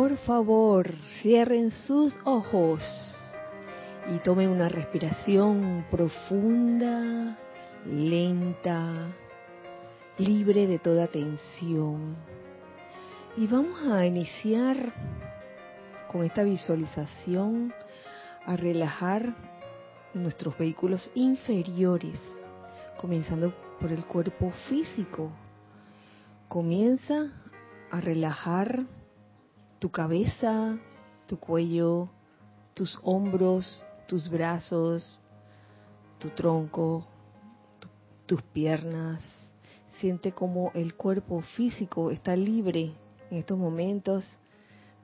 por favor, cierren sus ojos y tomen una respiración profunda, lenta, libre de toda tensión. Y vamos a iniciar con esta visualización a relajar nuestros vehículos inferiores, comenzando por el cuerpo físico. Comienza a relajar tu cabeza, tu cuello, tus hombros, tus brazos, tu tronco, tus piernas. Siente como el cuerpo físico está libre en estos momentos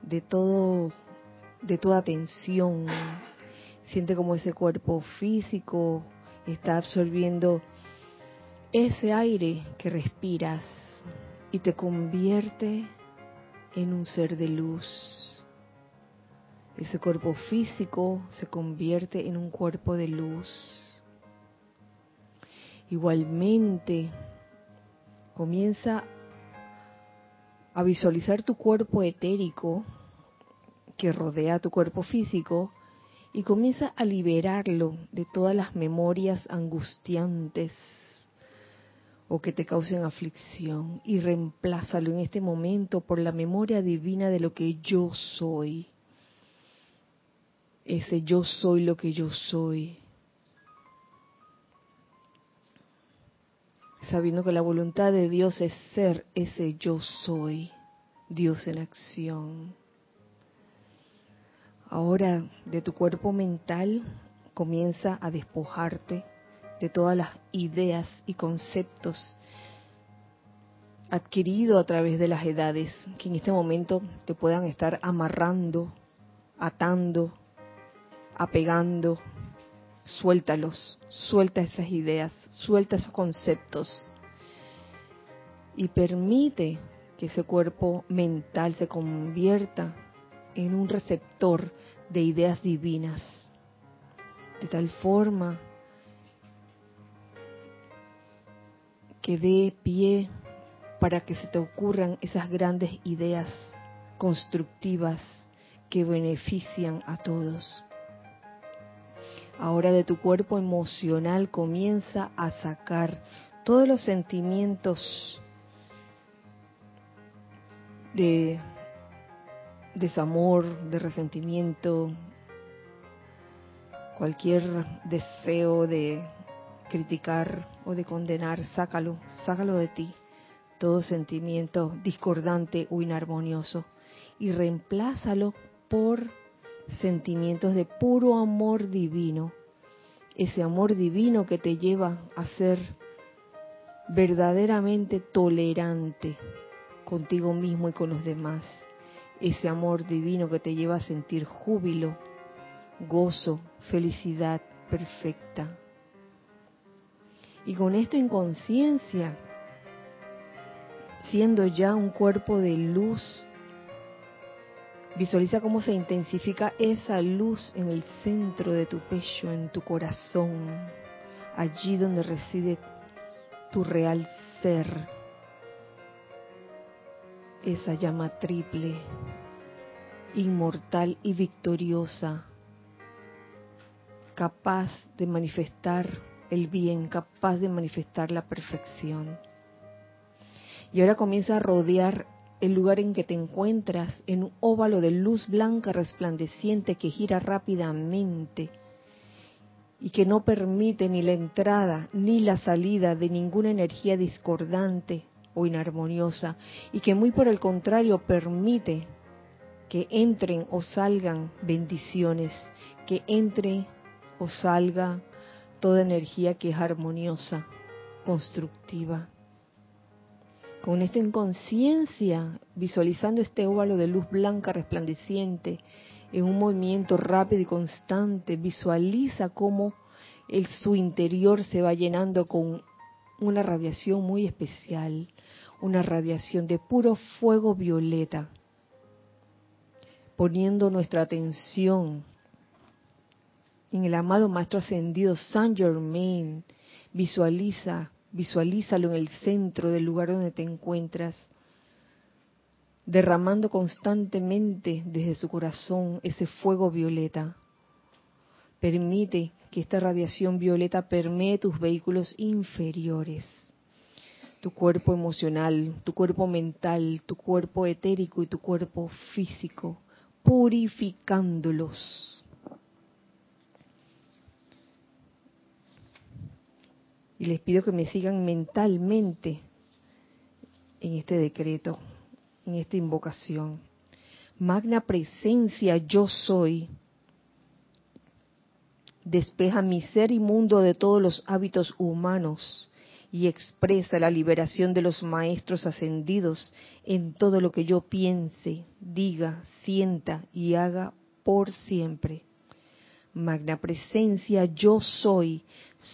de todo de toda tensión. Siente como ese cuerpo físico está absorbiendo ese aire que respiras y te convierte en un ser de luz. Ese cuerpo físico se convierte en un cuerpo de luz. Igualmente, comienza a visualizar tu cuerpo etérico que rodea tu cuerpo físico y comienza a liberarlo de todas las memorias angustiantes o que te causen aflicción y reemplázalo en este momento por la memoria divina de lo que yo soy. Ese yo soy lo que yo soy. Sabiendo que la voluntad de Dios es ser ese yo soy, Dios en acción. Ahora de tu cuerpo mental comienza a despojarte de todas las ideas y conceptos adquiridos a través de las edades que en este momento te puedan estar amarrando, atando, apegando. Suéltalos, suelta esas ideas, suelta esos conceptos y permite que ese cuerpo mental se convierta en un receptor de ideas divinas, de tal forma que dé pie para que se te ocurran esas grandes ideas constructivas que benefician a todos. Ahora de tu cuerpo emocional comienza a sacar todos los sentimientos de desamor, de resentimiento, cualquier deseo de criticar o de condenar, sácalo, sácalo de ti, todo sentimiento discordante o inarmonioso, y reemplázalo por sentimientos de puro amor divino, ese amor divino que te lleva a ser verdaderamente tolerante contigo mismo y con los demás, ese amor divino que te lleva a sentir júbilo, gozo, felicidad perfecta, y con esto en conciencia, siendo ya un cuerpo de luz, visualiza cómo se intensifica esa luz en el centro de tu pecho, en tu corazón, allí donde reside tu real ser, esa llama triple, inmortal y victoriosa, capaz de manifestar el bien, capaz de manifestar la perfección. Y ahora comienza a rodear el lugar en que te encuentras en un óvalo de luz blanca resplandeciente que gira rápidamente y que no permite ni la entrada ni la salida de ninguna energía discordante o inarmoniosa y que muy por el contrario permite que entren o salgan bendiciones, que entre o salga toda energía que es armoniosa, constructiva. Con esto en conciencia, visualizando este óvalo de luz blanca resplandeciente en un movimiento rápido y constante, visualiza cómo el, su interior se va llenando con una radiación muy especial, una radiación de puro fuego violeta, poniendo nuestra atención en el amado Maestro Ascendido Saint Germain. Visualiza, visualízalo en el centro del lugar donde te encuentras. derramando constantemente desde su corazón ese fuego violeta. Permite que esta radiación violeta permee tus vehículos inferiores, tu cuerpo emocional, tu cuerpo mental, tu cuerpo etérico y tu cuerpo físico, purificándolos. Y les pido que me sigan mentalmente en este decreto en esta invocación. Magna presencia yo soy. Despeja mi ser inmundo de todos los hábitos humanos y expresa la liberación de los maestros ascendidos en todo lo que yo piense, diga, sienta y haga por siempre. Magna presencia yo soy,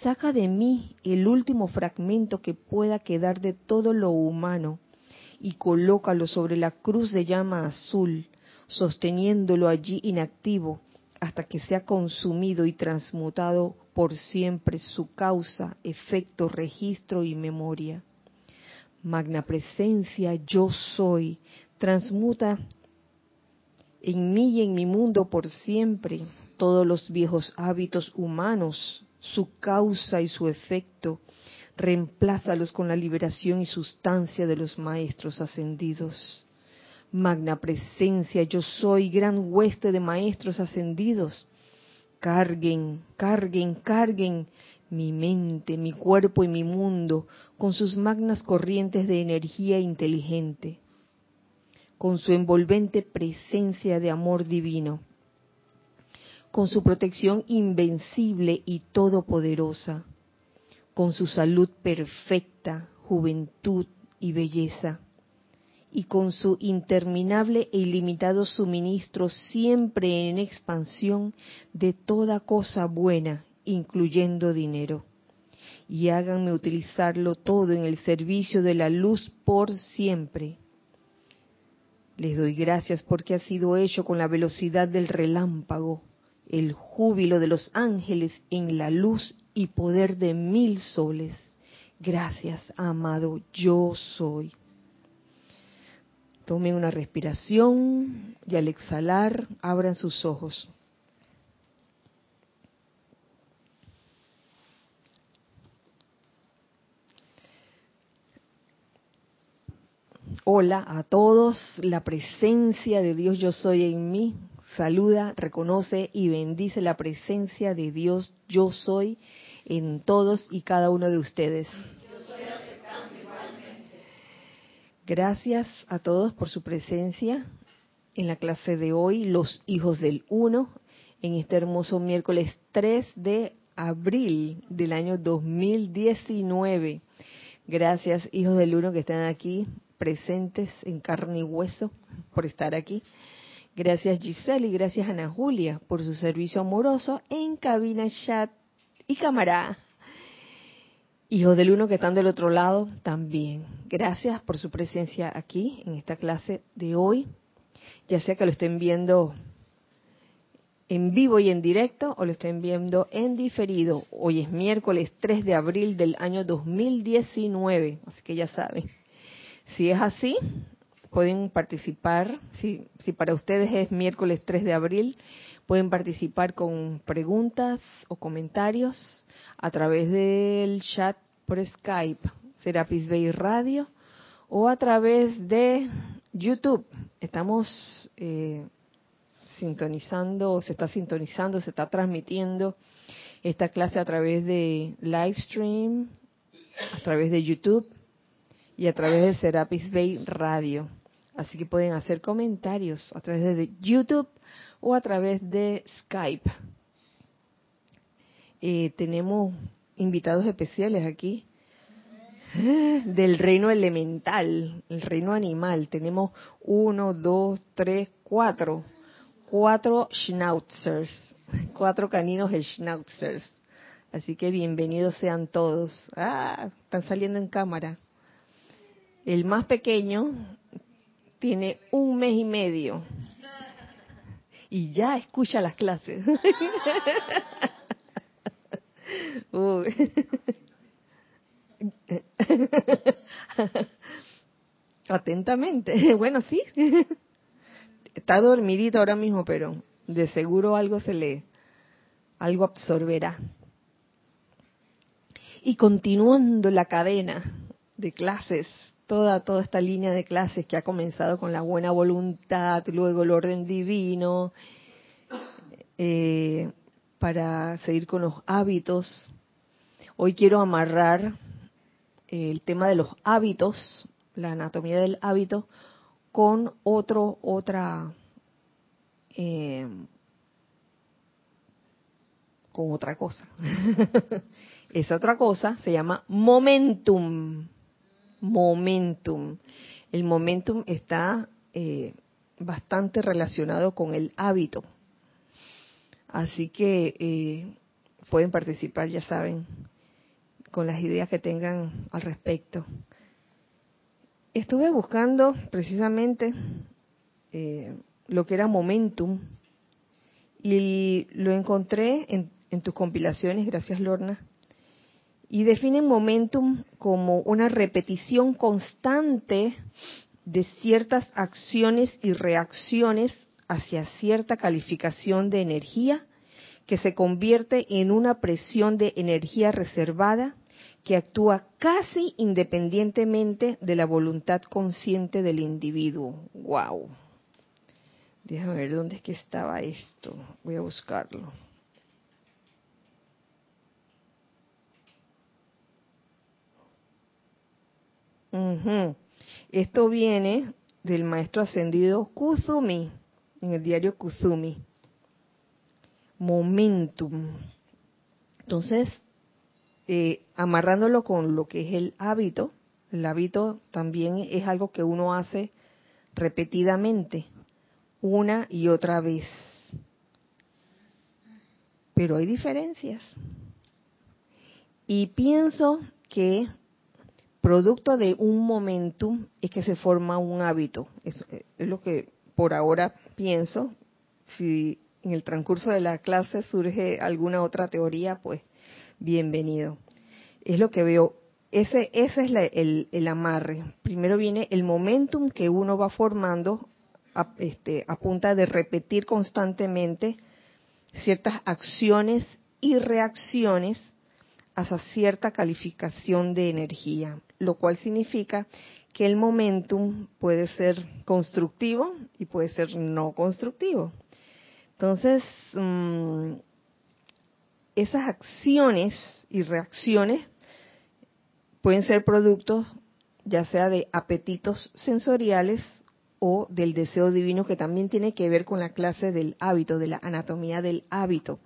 saca de mí el último fragmento que pueda quedar de todo lo humano y colócalo sobre la cruz de llama azul, sosteniéndolo allí inactivo hasta que sea consumido y transmutado por siempre su causa, efecto, registro y memoria. Magna presencia, yo soy, transmuta en mí y en mi mundo por siempre todos los viejos hábitos humanos, su causa y su efecto, reemplázalos con la liberación y sustancia de los maestros ascendidos. Magna presencia, yo soy gran hueste de maestros ascendidos. Carguen, carguen, carguen mi mente, mi cuerpo y mi mundo con sus magnas corrientes de energía inteligente, con su envolvente presencia de amor divino, con su protección invencible y todopoderosa con su salud perfecta, juventud y belleza, y con su interminable e ilimitado suministro siempre en expansión de toda cosa buena, incluyendo dinero. Y háganme utilizarlo todo en el servicio de la luz por siempre. Les doy gracias porque ha sido hecho con la velocidad del relámpago, el júbilo de los ángeles en la luz y poder de mil soles. Gracias, amado, yo soy. Tomen una respiración y al exhalar abran sus ojos. Hola a todos, la presencia de Dios yo soy en mí saluda, reconoce y bendice la presencia de Dios yo soy en todos y cada uno de ustedes. Gracias a todos por su presencia en la clase de hoy, los hijos del uno, en este hermoso miércoles 3 de abril del año 2019. Gracias, hijos del uno, que están aquí presentes en carne y hueso por estar aquí. Gracias Giselle y gracias Ana Julia por su servicio amoroso en cabina, chat y cámara. Hijos del uno que están del otro lado también. Gracias por su presencia aquí en esta clase de hoy. Ya sea que lo estén viendo en vivo y en directo o lo estén viendo en diferido. Hoy es miércoles 3 de abril del año 2019, así que ya saben. Si es así, pueden participar, si, si para ustedes es miércoles 3 de abril, pueden participar con preguntas o comentarios a través del chat por Skype, Serapis Bay Radio, o a través de YouTube. Estamos eh, sintonizando, se está sintonizando, se está transmitiendo esta clase a través de Livestream, a través de YouTube y a través de Serapis Bay Radio. Así que pueden hacer comentarios a través de YouTube o a través de Skype. Eh, tenemos invitados especiales aquí del reino elemental, el reino animal. Tenemos uno, dos, tres, cuatro. Cuatro schnauzers, cuatro caninos schnauzers. Así que bienvenidos sean todos. Ah, están saliendo en cámara. El más pequeño tiene un mes y medio y ya escucha las clases. Atentamente. Bueno, sí. Está dormidito ahora mismo, pero de seguro algo se le, algo absorberá. Y continuando la cadena de clases, toda, toda esta línea de clases que ha comenzado con la buena voluntad, luego el orden divino, eh, para seguir con los hábitos. Hoy quiero amarrar el tema de los hábitos, la anatomía del hábito, con otro, otra, eh, con otra cosa. Esa otra cosa se llama momentum. Momentum. El momentum está eh, bastante relacionado con el hábito. Así que eh, pueden participar, ya saben, con las ideas que tengan al respecto. Estuve buscando precisamente eh, lo que era momentum y lo encontré en, en tus compilaciones, gracias Lorna, y definen momentum como una repetición constante de ciertas acciones y reacciones hacia cierta calificación de energía que se convierte en una presión de energía reservada que actúa casi independientemente de la voluntad consciente del individuo. ¡Wow! Déjame ver dónde es que estaba esto. Voy a buscarlo. Esto viene del maestro ascendido Kuzumi, en el diario Kuzumi. Momentum. Entonces, eh, amarrándolo con lo que es el hábito, el hábito también es algo que uno hace repetidamente, una y otra vez. Pero hay diferencias. Y pienso que producto de un momentum es que se forma un hábito. Es, lo que por ahora pienso. Si en el transcurso de la clase surge alguna otra teoría, pues bienvenido. Es lo que veo. Ese, ese es el, el, amarre. Primero viene el momentum que uno va formando a, este, a punta de repetir constantemente ciertas acciones y reacciones hacia cierta calificación de energía, lo cual significa que el momentum puede ser constructivo y puede ser no constructivo. Entonces, mm, esas acciones y reacciones pueden ser productos ya sea de apetitos sensoriales o del deseo divino que también tiene que ver con la clase del hábito, de la anatomía del hábito.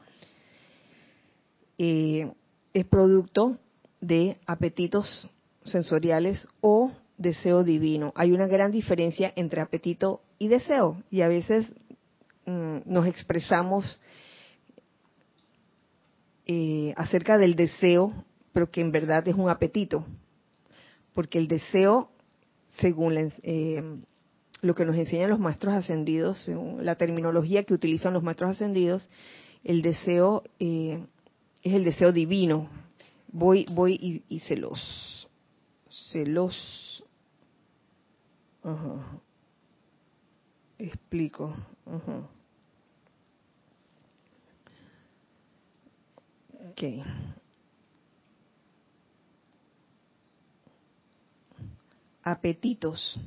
Eh, es producto de apetitos sensoriales o deseo divino. Hay una gran diferencia entre apetito y deseo y a veces mm, nos expresamos eh, acerca del deseo, pero que en verdad es un apetito, porque el deseo, según eh, lo que nos enseñan los maestros ascendidos, según la terminología que utilizan los maestros ascendidos, el deseo eh, es el deseo divino. Voy, voy y, se los, se los explico. Apetitos.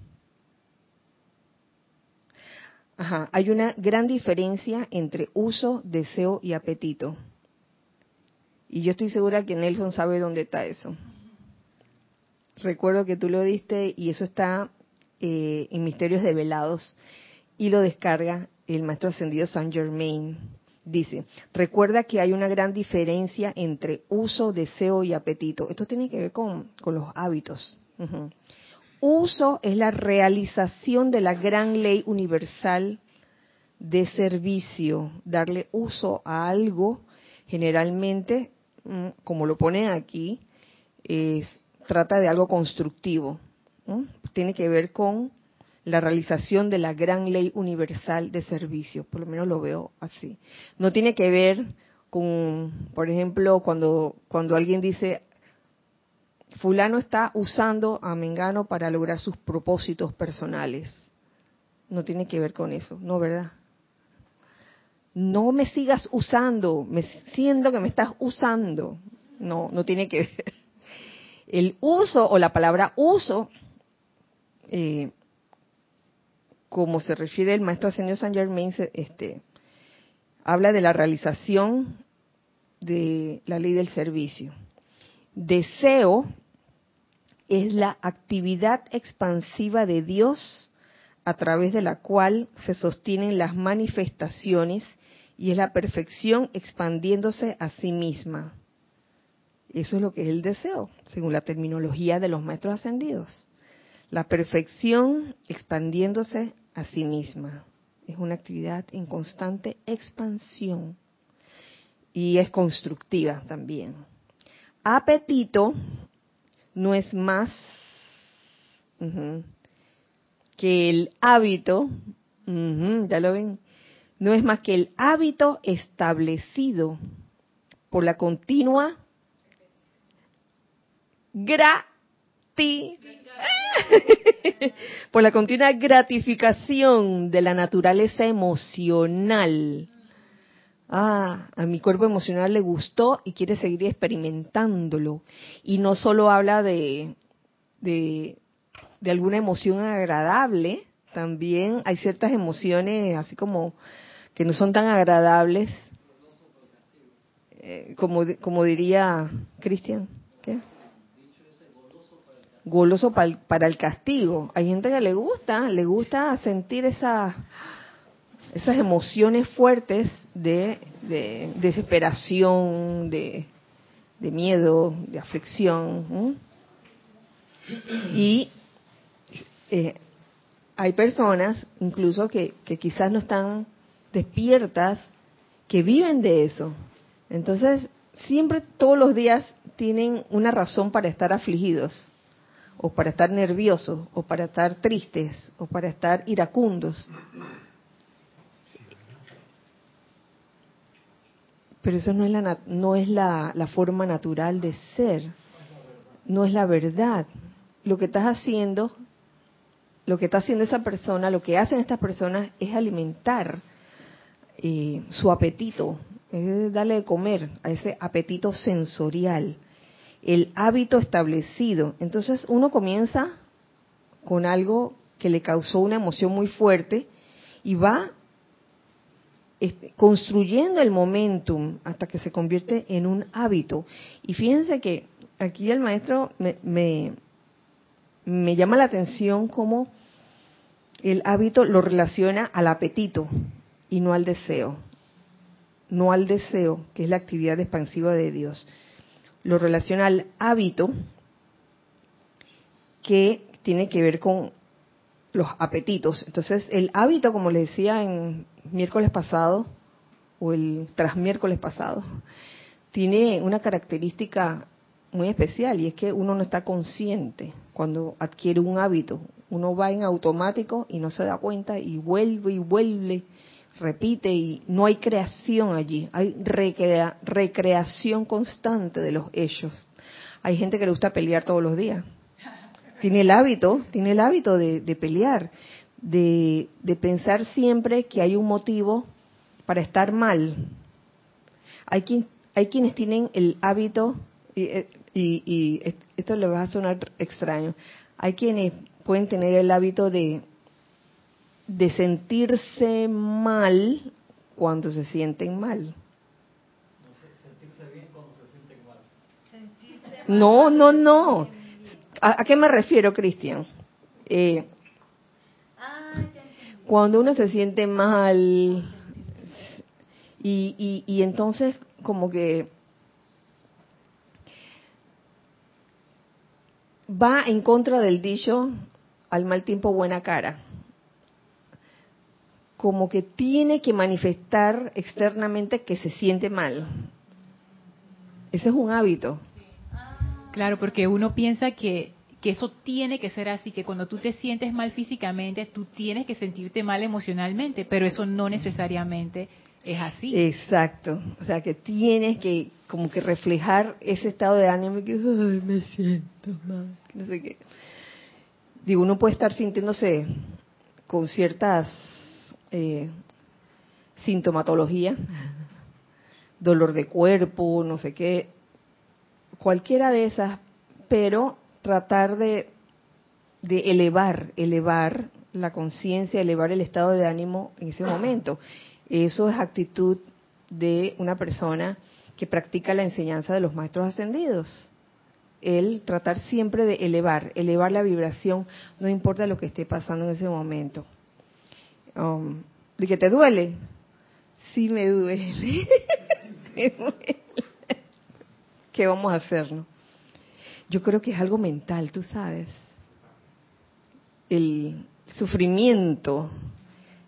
Ajá, hay una gran diferencia entre uso, deseo y apetito. Y yo estoy segura que Nelson sabe dónde está eso. Recuerdo que tú lo diste y eso está eh, en Misterios Develados y lo descarga el maestro ascendido Saint Germain. Dice, recuerda que hay una gran diferencia entre uso, deseo y apetito. Esto tiene que ver con, los hábitos. Uso es la realización de la gran ley universal de servicio, darle uso a algo, generalmente, como lo pone aquí, trata de algo constructivo. Tiene que ver con la realización de la gran ley universal de servicio, por lo menos lo veo así. No tiene que ver con, por ejemplo, cuando, cuando alguien dice, fulano está usando a Mengano para lograr sus propósitos personales. No tiene que ver con eso, ¿no, verdad? No me sigas usando, me siento que me estás usando. No, no tiene que ver. El uso o la palabra uso, eh, como se refiere el maestro ascendido San Germain, este, habla de la realización de la ley del servicio. Deseo es la actividad expansiva de Dios a través de la cual se sostienen las manifestaciones y es la perfección expandiéndose a sí misma. Eso es lo que es el deseo, según la terminología de los maestros ascendidos. La perfección expandiéndose a sí misma. Es una actividad en constante expansión y es constructiva también. Apetito no es más que el hábito, ya lo ven, no es más que el hábito establecido por la continua grati por la continua gratificación de la naturaleza emocional. Ah, a mi cuerpo emocional le gustó y quiere seguir experimentándolo. Y no solo habla de, de, alguna emoción agradable, también hay ciertas emociones así como que no son tan agradables, eh, como, como diría Cristian. ¿qué? goloso para el castigo. Hay gente que le gusta, le gusta sentir esas esas emociones fuertes de, desesperación, de, miedo, de aflicción. Y eh, hay personas, incluso que quizás no están despiertas, que viven de eso. Entonces, siempre, todos los días, tienen una razón para estar afligidos o para estar nerviosos, o para estar tristes, o para estar iracundos. Pero eso no es, la, no es la, la forma natural de ser, no es la verdad. Lo que estás haciendo, lo que está haciendo esa persona, lo que hacen estas personas es alimentar eh, su apetito, es darle de comer a ese apetito sensorial el hábito establecido. Entonces uno comienza con algo que le causó una emoción muy fuerte y va este, construyendo el momentum hasta que se convierte en un hábito. Y fíjense que aquí el maestro me, me, me llama la atención cómo el hábito lo relaciona al apetito y no al deseo. No al deseo, que es la actividad expansiva de Dios lo relaciona al hábito que tiene que ver con los apetitos. Entonces, el hábito, como les decía en miércoles pasado, o el tras miércoles pasado, tiene una característica muy especial y es que uno no está consciente cuando adquiere un hábito. Uno va en automático y no se da cuenta y vuelve y vuelve repite y no hay creación allí, hay recreación constante de los hechos. Hay gente que le gusta pelear todos los días. Tiene el hábito, tiene el hábito de, pelear, de, pensar siempre que hay un motivo para estar mal. Hay, quien, hay quienes tienen el hábito, y, y, y esto le va a sonar extraño, hay quienes pueden tener el hábito de, de sentirse mal cuando se sienten mal. No, no, no. ¿A, qué me refiero, Cristian? Eh, cuando uno se siente mal y, y, y entonces como que va en contra del dicho al mal tiempo buena cara como que tiene que manifestar externamente que se siente mal. Ese es un hábito. Claro, porque uno piensa que, que eso tiene que ser así, que cuando tú te sientes mal físicamente, tú tienes que sentirte mal emocionalmente, pero eso no necesariamente es así. Exacto. O sea, que tienes que como que reflejar ese estado de ánimo que, ay, me siento mal, no sé qué. Digo, uno puede estar sintiéndose con ciertas eh, sintomatología, dolor de cuerpo, no sé qué, cualquiera de esas, pero tratar de, de elevar, elevar la conciencia, elevar el estado de ánimo en ese momento. Eso es actitud de una persona que practica la enseñanza de los maestros ascendidos. El tratar siempre de elevar, elevar la vibración, no importa lo que esté pasando en ese momento. Um, ¿De que te duele? Sí me duele. me. ¿Qué vamos a hacer, no? Yo creo que es algo mental, tú sabes. El sufrimiento,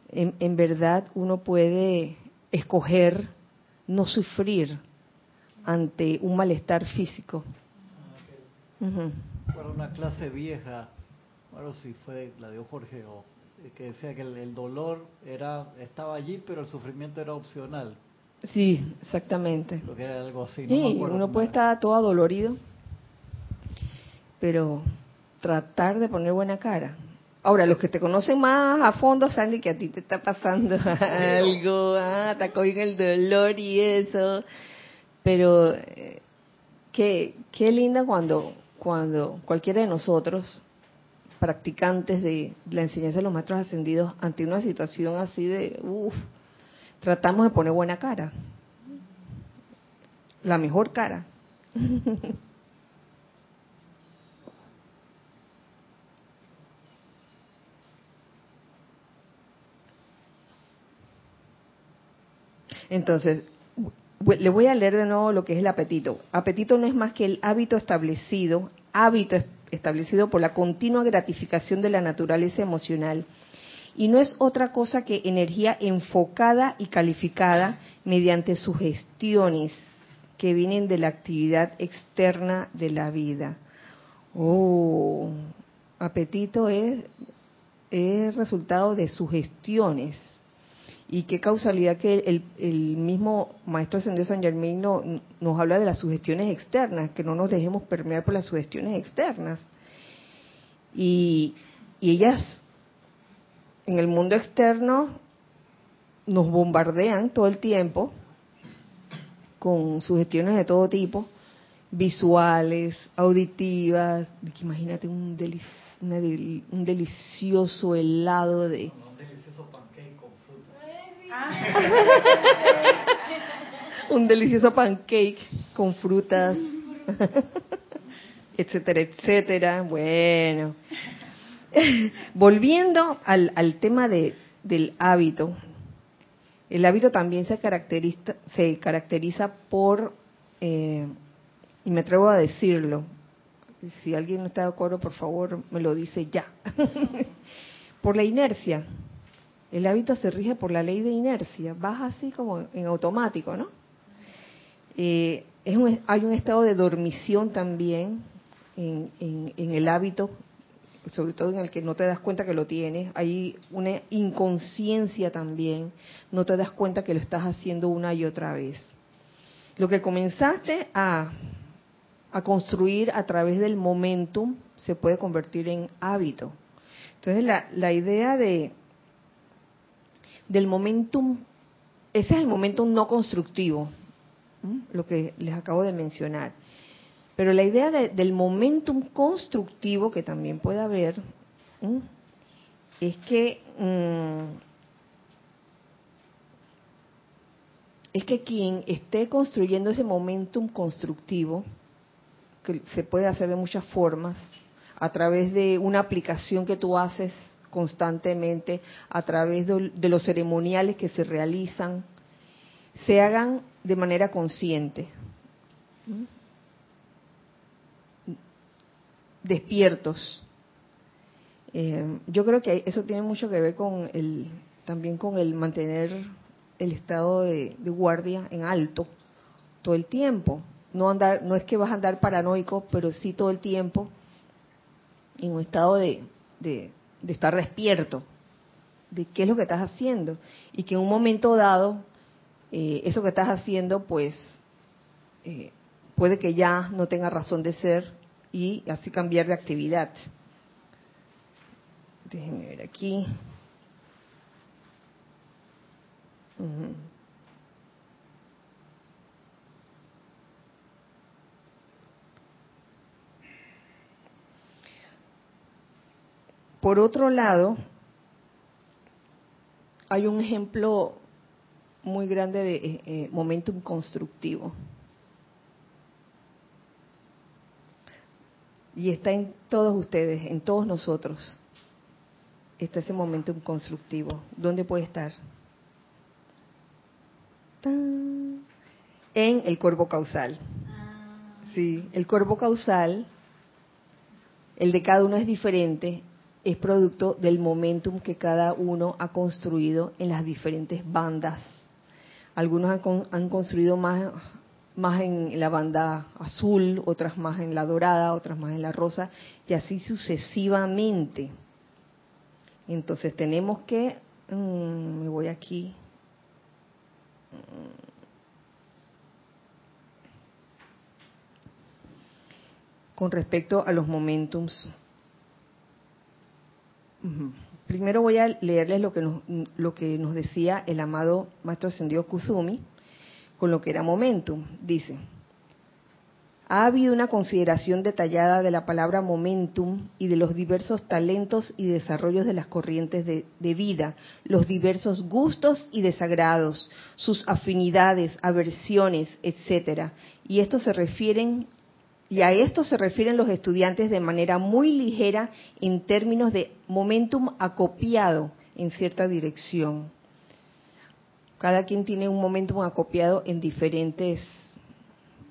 en, en verdad uno puede escoger no sufrir ante un malestar físico. Para una clase vieja, bueno, si fue la de Jorge, o, que decía que el, el, dolor era estaba allí, pero el sufrimiento era opcional. Sí, exactamente. Lo que era algo así. No sí, uno puede estar todo adolorido, pero tratar de poner buena cara. Ahora, los que te conocen más a fondo saben que a ti te está pasando algo, ah, te en el dolor y eso. Pero eh, qué, qué linda cuando, cuando cualquiera de nosotros, practicantes de la enseñanza de los maestros ascendidos, ante una situación así de, uff, tratamos de poner buena cara. La mejor cara. Entonces, le voy a leer de nuevo lo que es el apetito. Apetito no es más que el hábito establecido, hábito establecido por la continua gratificación de la naturaleza emocional. Y no es otra cosa que energía enfocada y calificada mediante sugestiones que vienen de la actividad externa de la vida. Oh, apetito es, es resultado de sugestiones y qué causalidad que el, mismo Maestro Ascendido San Germain no, nos habla de las sugestiones externas, que no nos dejemos permear por las sugestiones externas. Y, y ellas en el mundo externo nos bombardean todo el tiempo con sugestiones de todo tipo, visuales, auditivas, imagínate un, un delicioso helado de un delicioso pancake con frutas, etcétera, etcétera. Bueno, volviendo al, al tema de, del hábito, el hábito también se caracteriza, se caracteriza por, eh, y me atrevo a decirlo, si alguien no está de acuerdo, por favor, me lo dice ya, por la inercia. El hábito se rige por la ley de inercia, vas así como en automático, ¿no? Eh, es un, hay un estado de dormición también en, en, el hábito, sobre todo en el que no te das cuenta que lo tienes. Hay una inconsciencia también, no te das cuenta que lo estás haciendo una y otra vez. Lo que comenzaste a, a construir a través del momentum se puede convertir en hábito. Entonces la, la idea de, del momentum, ese es el momentum no constructivo, lo que les acabo de mencionar. Pero la idea del momentum constructivo que también puede haber es que mm, es que quien esté construyendo ese momentum constructivo, que se puede hacer de muchas formas, a través de una aplicación que tú haces constantemente a través de, los ceremoniales que se realizan, se hagan de manera consciente, despiertos. Eh, yo creo que eso tiene mucho que ver con el, también con el mantener el estado de, guardia en alto todo el tiempo. No andar, no es que vas a andar paranoico, pero sí todo el tiempo en un estado de, de estar despierto, de qué es lo que estás haciendo, y que en un momento dado eh, eso que estás haciendo, pues eh, puede que ya no tenga razón de ser y así cambiar de actividad. Déjenme ver aquí. Por otro lado, hay un ejemplo muy grande de eh, eh, momentum constructivo. Y está en todos ustedes, en todos nosotros. Está ese momentum constructivo. ¿Dónde puede estar? En el cuerpo causal. Sí, el cuerpo causal, el de cada uno es diferente es producto del momentum que cada uno ha construido en las diferentes bandas. Algunos han, construido más, más en la banda azul, otras más en la dorada, otras más en la rosa, y así sucesivamente. Entonces tenemos que, mm, me voy aquí, con respecto a los momentums Primero voy a leerles lo que, nos, lo que nos decía el amado Maestro Ascendido Kuzumi con lo que era momentum. Dice, ha habido una consideración detallada de la palabra momentum y de los diversos talentos y desarrollos de las corrientes de, de, vida, los diversos gustos y desagrados, sus afinidades, aversiones, etcétera. Y estos se refieren y a esto se refieren los estudiantes de manera muy ligera en términos de momentum acopiado en cierta dirección. Cada quien tiene un momentum acopiado en diferentes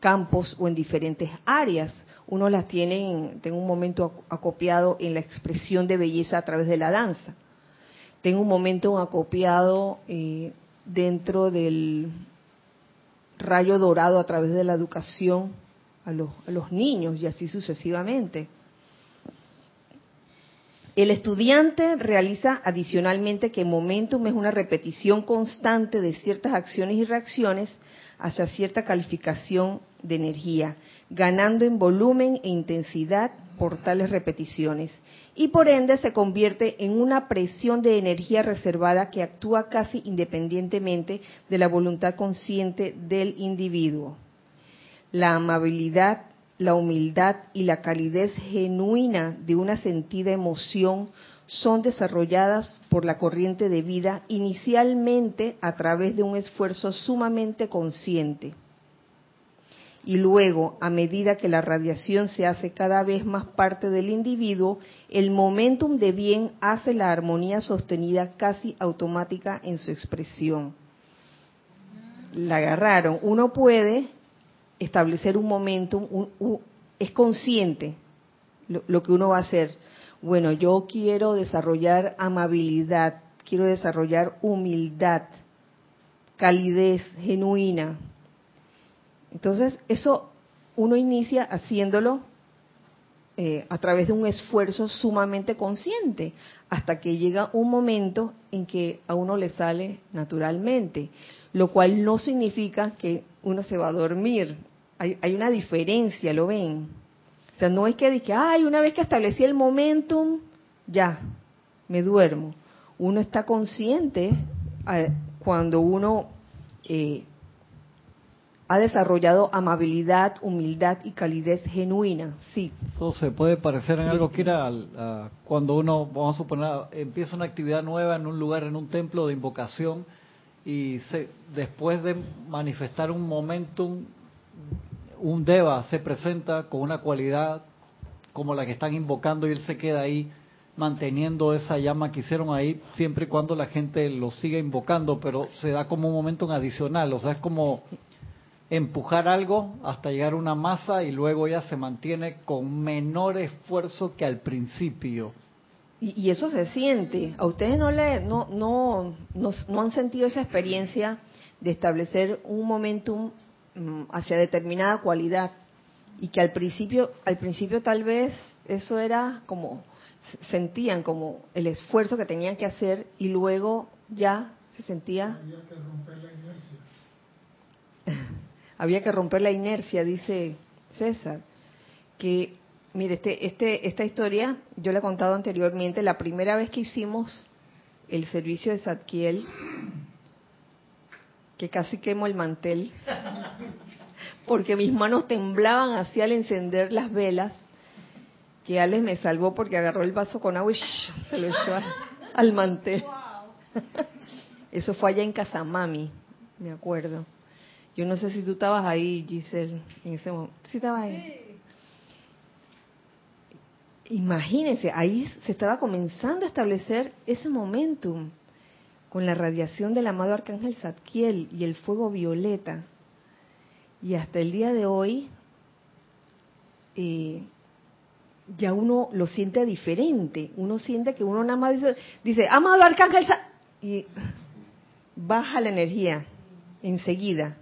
campos o en diferentes áreas. Uno las tiene, en, tengo un momento acopiado en la expresión de belleza a través de la danza. Tengo un momento acopiado eh, dentro del rayo dorado a través de la educación a los, niños y así sucesivamente. El estudiante realiza adicionalmente que momentum es una repetición constante de ciertas acciones y reacciones hacia cierta calificación de energía, ganando en volumen e intensidad por tales repeticiones, y por ende se convierte en una presión de energía reservada que actúa casi independientemente de la voluntad consciente del individuo la amabilidad, la humildad y la calidez genuina de una sentida emoción son desarrolladas por la corriente de vida inicialmente a través de un esfuerzo sumamente consciente. Y luego, a medida que la radiación se hace cada vez más parte del individuo, el momentum de bien hace la armonía sostenida casi automática en su expresión. La agarraron. Uno puede establecer un momento, es consciente lo, que uno va a hacer. Bueno, yo quiero desarrollar amabilidad, quiero desarrollar humildad, calidez genuina. Entonces, eso uno inicia haciéndolo eh, a través de un esfuerzo sumamente consciente, hasta que llega un momento en que a uno le sale naturalmente, lo cual no significa que uno se va a dormir, hay, una diferencia, ¿lo ven? O sea, no es que dije, ay, una vez que establecí el momentum, ya, me duermo. Uno está consciente cuando uno eh, ha desarrollado amabilidad, humildad y calidez genuina, sí. Eso se puede parecer en algo que era cuando uno, vamos a suponer, empieza una actividad nueva en un lugar, en un templo de invocación, y se, después de manifestar un momentum un Deva se presenta con una cualidad como la que están invocando y él se queda ahí manteniendo esa llama que hicieron ahí siempre y cuando la gente lo siga invocando, pero se da como un momento adicional, o sea, es como empujar algo hasta llegar a una masa y luego ya se mantiene con menor esfuerzo que al principio. Y, eso se siente. A ustedes no le no, no, no, no han sentido esa experiencia de establecer un momentum hacia determinada cualidad. Y que al principio al principio tal vez eso era como sentían como el esfuerzo que tenían que hacer y luego ya se sentía había que romper la inercia. Había que romper la inercia, dice César, que mire, este, este, esta historia yo la he contado anteriormente, la primera vez que hicimos el servicio de Zadkiel, que casi quemo el mantel, porque mis manos temblaban hacia al encender las velas, que Alex me salvó porque agarró el vaso con agua y se lo echó al mantel. Eso fue allá en Casamami, me acuerdo. Yo no sé si tú estabas ahí, Giselle, en ese momento. ¿Sí estabas ahí? Imagínense, ahí se estaba comenzando a establecer ese momentum con la radiación del amado arcángel Zadkiel y el fuego violeta. Y hasta el día de hoy eh, ya uno lo siente diferente. Uno siente que uno nada más dice, dice amado arcángel y baja la energía enseguida.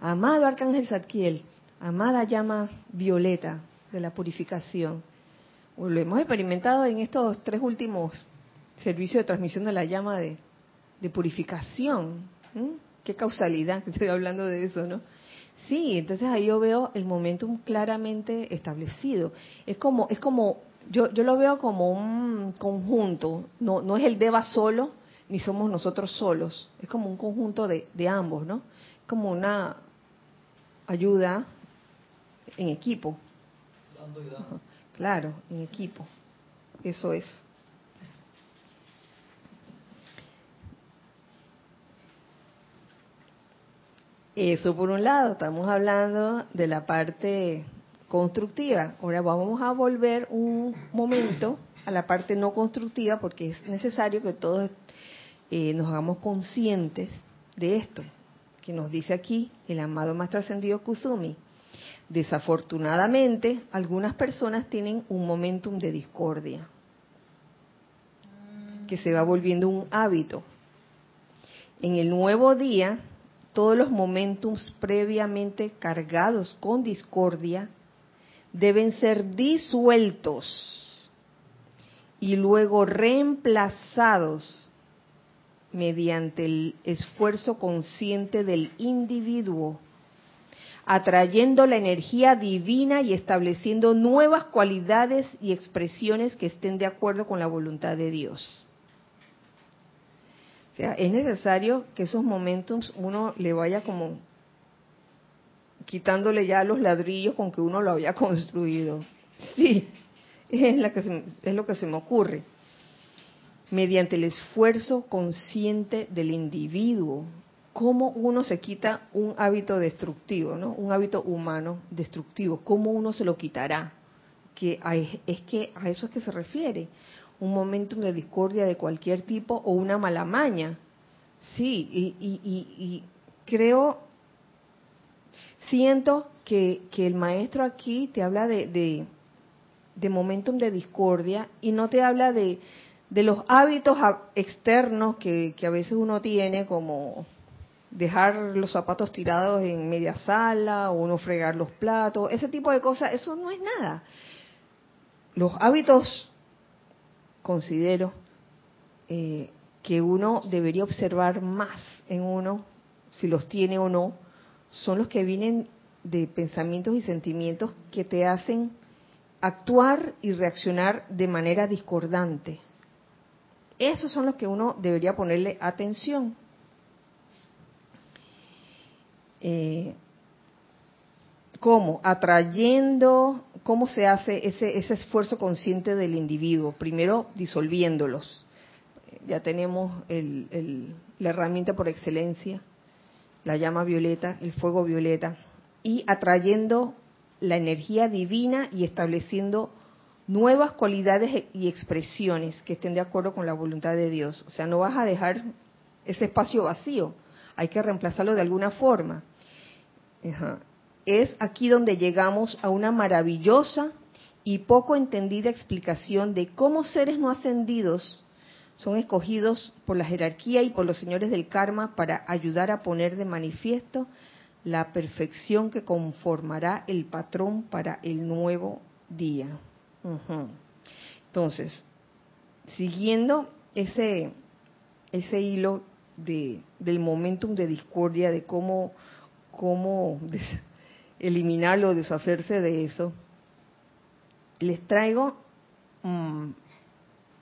Amado Arcángel Zadkiel, amada llama violeta de la purificación. Lo hemos experimentado en estos tres últimos servicios de transmisión de la llama de, purificación. Qué causalidad, estoy hablando de eso, ¿no? Sí, entonces ahí yo veo el momentum claramente establecido. Es como, es como, yo, yo lo veo como un conjunto, no, no es el Deva solo, ni somos nosotros solos, es como un conjunto de, de ambos, ¿no? Como una ayuda en equipo. Claro, en equipo. Eso es. Eso por un lado, estamos hablando de la parte constructiva. Ahora vamos a volver un momento a la parte no constructiva porque es necesario que todos eh, nos hagamos conscientes de esto, que nos dice aquí el amado Maestro Ascendido Kusumi. Desafortunadamente, algunas personas tienen un momentum de discordia, que se va volviendo un hábito. En el nuevo día, todos los momentums previamente cargados con discordia deben ser disueltos y luego reemplazados mediante el esfuerzo consciente del individuo, atrayendo la energía divina y estableciendo nuevas cualidades y expresiones que estén de acuerdo con la voluntad de Dios. O sea, es necesario que esos momentos uno le vaya como quitándole ya los ladrillos con que uno lo había construido. Sí, es, la que es lo que se me ocurre mediante el esfuerzo consciente del individuo. Cómo uno se quita un hábito destructivo, ¿no? Un hábito humano destructivo. ¿Cómo uno se lo quitará? Que es que a eso es que se refiere. Un momento de discordia de cualquier tipo o una mala maña. Sí, y, creo, siento que, el maestro aquí te habla de, de, momentum de discordia y no te habla de, de los hábitos externos que, a veces uno tiene, como dejar los zapatos tirados en media sala o uno fregar los platos, ese tipo de cosas, eso no es nada. Los hábitos, considero, eh, que uno debería observar más en uno, si los tiene o no, son los que vienen de pensamientos y sentimientos que te hacen actuar y reaccionar de manera discordante esos son los que uno debería ponerle atención. Eh, ¿Cómo? Atrayendo, ¿cómo se hace ese, ese esfuerzo consciente del individuo? Primero, disolviéndolos. Ya tenemos la herramienta por excelencia, la llama violeta, el fuego violeta, y atrayendo la energía divina y estableciendo nuevas cualidades y expresiones que estén de acuerdo con la voluntad de Dios. O sea, no vas a dejar ese espacio vacío, hay que reemplazarlo de alguna forma. Es aquí donde llegamos a una maravillosa y poco entendida explicación de cómo seres no ascendidos son escogidos por la jerarquía y por los señores del karma para ayudar a poner de manifiesto la perfección que conformará el patrón para el nuevo día. Entonces, siguiendo ese, ese hilo de, del momentum de discordia, de cómo cómo eliminarlo, deshacerse de eso, les traigo mm,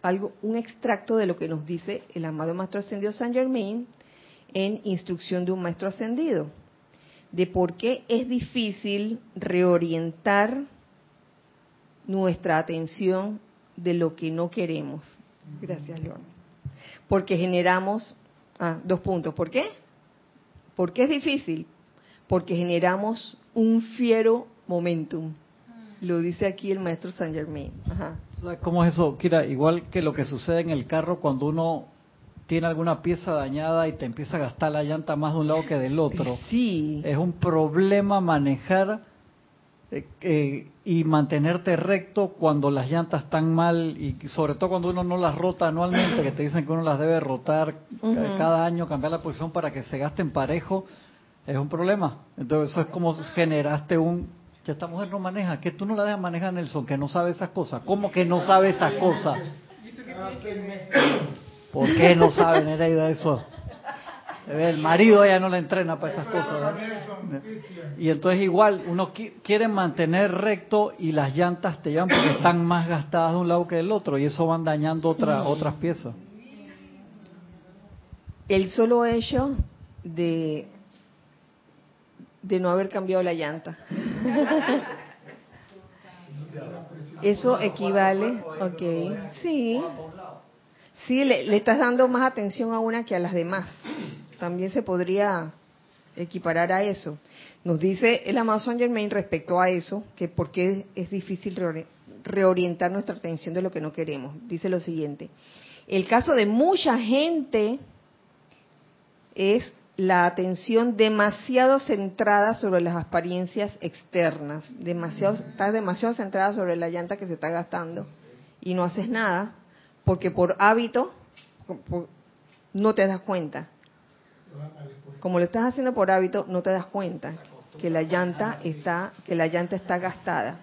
algo, un extracto de lo que nos dice el amado Maestro Ascendido San Germain en Instrucción de un Maestro Ascendido, de por qué es difícil reorientar nuestra atención de lo que no queremos. Gracias, Lorna. Porque generamos, ah, dos puntos, ¿por qué? ¿Por qué es difícil? Porque generamos un fiero momentum. Lo dice aquí el maestro Saint Germain. Ajá. ¿Cómo es eso, Kira? Igual que lo que sucede en el carro cuando uno tiene alguna pieza dañada y te empieza a gastar la llanta más de un lado que del otro. Sí. Es un problema manejar eh, eh, y mantenerte recto cuando las llantas están mal y sobre todo cuando uno no las rota anualmente, que te dicen que uno las debe rotar cada año, cambiar la posición para que se gasten parejo, es un problema. Entonces eso es como generaste un... Ya esta mujer no maneja, que tú no la dejas manejar, Nelson, que no sabe esas cosas. ¿Cómo que no sabe esas cosas? ¿Por qué no sabe Nereida eso? El marido ella no la entrena para esas cosas. Y entonces igual, uno quiere mantener recto y las llantas te llevan porque están más gastadas de un lado que del otro y eso van dañando otra, otras piezas. El solo hecho de, de no haber cambiado la llanta. Eso equivale, ok, sí, sí, le, estás dando más atención a una que a las demás también se podría equiparar a eso. Nos dice el Amazon Germain respecto a eso, que por qué es difícil reorientar nuestra atención de lo que no queremos. Dice lo siguiente, el caso de mucha gente es la atención demasiado centrada sobre las apariencias externas, demasiado, estás demasiado centrada sobre la llanta que se está gastando y no haces nada porque por hábito no te das cuenta como lo estás haciendo por hábito, no te das cuenta que la llanta está, que la llanta está gastada.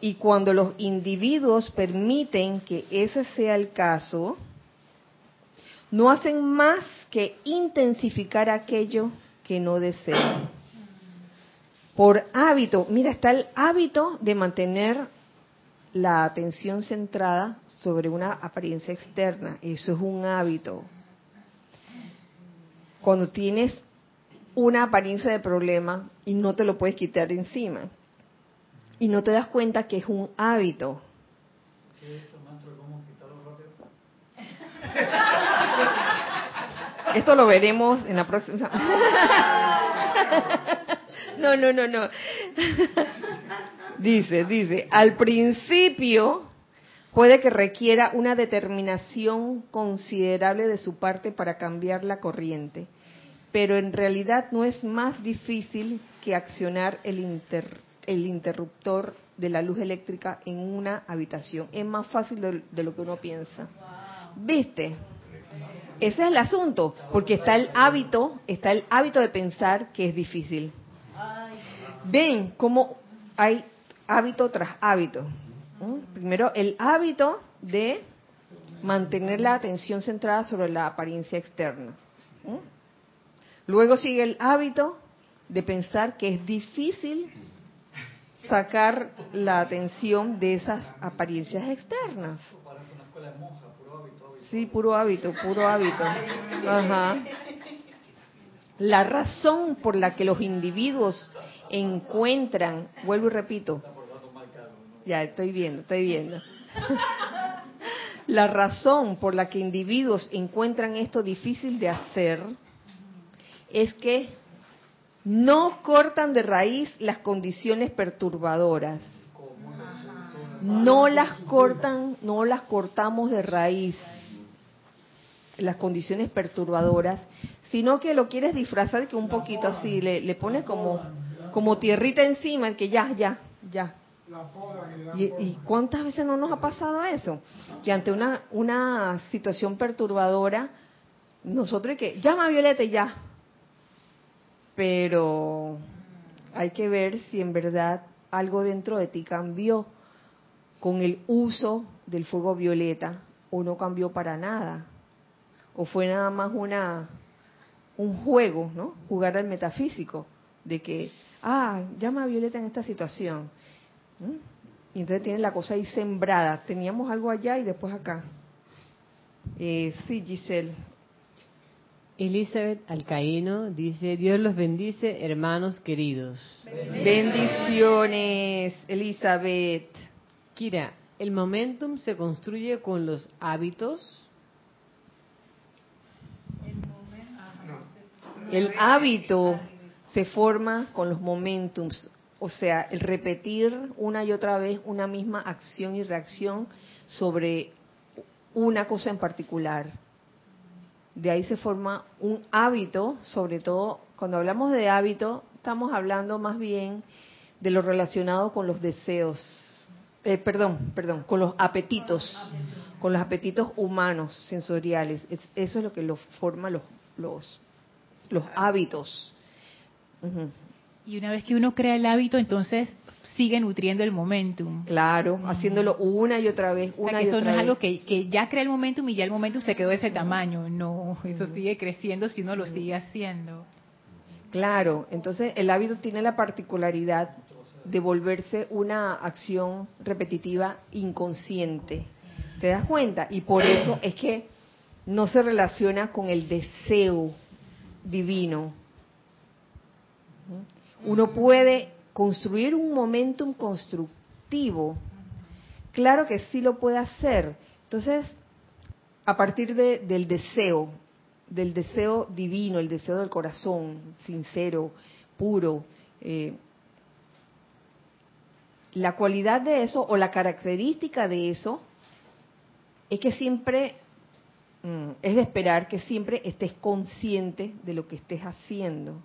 Y cuando los individuos permiten que ese sea el caso, no hacen más que intensificar aquello que no desean. Por hábito, mira, está el hábito de mantener la atención centrada sobre una apariencia externa. Eso es un hábito cuando tienes una apariencia de problema y no te lo puedes quitar de encima. Y no te das cuenta que es un hábito. Esto lo veremos en la próxima. No, no, no, no. Dice, dice, al principio puede que requiera una determinación considerable de su parte para cambiar la corriente pero en realidad no es más difícil que accionar el, el interruptor de la luz eléctrica en una habitación. Es más fácil de, lo que uno piensa. ¿Viste? Ese es el asunto, porque está el hábito, está el hábito de pensar que es difícil. Ven cómo hay hábito tras hábito. Primero, el hábito de mantener la atención centrada sobre la apariencia externa. Luego sigue el hábito de pensar que es difícil sacar la atención de esas apariencias externas. Sí, puro hábito, puro hábito. Ajá. La razón por la que los individuos encuentran, vuelvo y repito, ya estoy viendo, estoy viendo. La razón por la que individuos encuentran esto difícil de hacer es que no cortan de raíz las condiciones perturbadoras. No las cortan, no las cortamos de raíz las condiciones perturbadoras, sino que lo quieres disfrazar que un poquito así, le, le pones como, como tierrita encima, que ya, ya, ya. ¿Y, ¿Y, cuántas veces no nos ha pasado eso? Que ante una, una situación perturbadora, nosotros que, llama Violeta y ya, pero hay que ver si en verdad algo dentro de ti cambió con el uso del fuego violeta o no cambió para nada o fue nada más una un juego, ¿no? Jugar al metafísico, de que, ah, llama a Violeta en esta situación. Y entonces tienen la cosa ahí sembrada. Teníamos algo allá y después acá. Eh, sí, Giselle. Elizabeth Alcaíno dice, Dios los bendice, hermanos queridos. Bendiciones, Elizabeth. Kira, ¿el momentum se construye con los hábitos? El hábito se forma con los momentums, o sea, el repetir una y otra vez una misma acción y reacción sobre una cosa en particular. De ahí se forma un hábito, sobre todo cuando hablamos de hábito, estamos hablando más bien de lo relacionado con los deseos, eh, perdón, perdón, con los apetitos, con los apetitos humanos, sensoriales. eso es lo que lo forma los, los, los hábitos. Y una vez que uno crea el hábito, entonces sigue nutriendo el momentum. Claro, haciéndolo una y otra vez, una eso no es algo que, que, ya crea el momentum y ya el momentum se quedó de ese tamaño. No, eso sigue creciendo si uno lo sigue haciendo. Claro, entonces el hábito tiene la particularidad de volverse una acción repetitiva inconsciente. ¿Te das cuenta? Y por eso es que no se relaciona con el deseo divino. Uno puede construir un momentum constructivo. Claro que sí lo puede hacer. Entonces, a partir del deseo, del deseo divino, el deseo del corazón, sincero, puro, eh, la cualidad de eso o la característica de eso es que siempre es de esperar que siempre estés consciente de lo que estés haciendo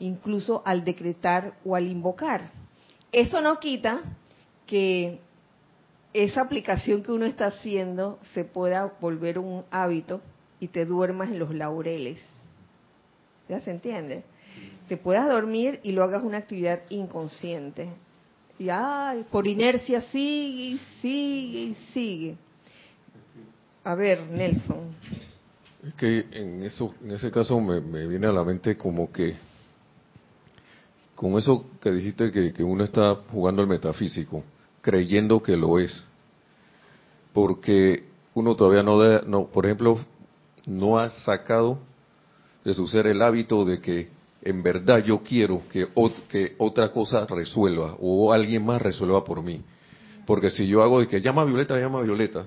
incluso al decretar o al invocar. Eso no quita que esa aplicación que uno está haciendo se pueda volver un hábito y te duermas en los laureles. ¿Ya se entiende? Te puedas dormir y lo hagas una actividad inconsciente. Y ay, por inercia sigue sigue y sigue. A ver, Nelson. Es que en, eso, en ese caso me viene a la mente como que con eso que dijiste que, uno está jugando al metafísico, creyendo que lo es, porque uno todavía no, no, por ejemplo, no ha sacado de su ser el hábito de que en verdad yo quiero que, que otra cosa resuelva o alguien más resuelva por mí. Porque si yo hago de que llama Violeta, llama Violeta,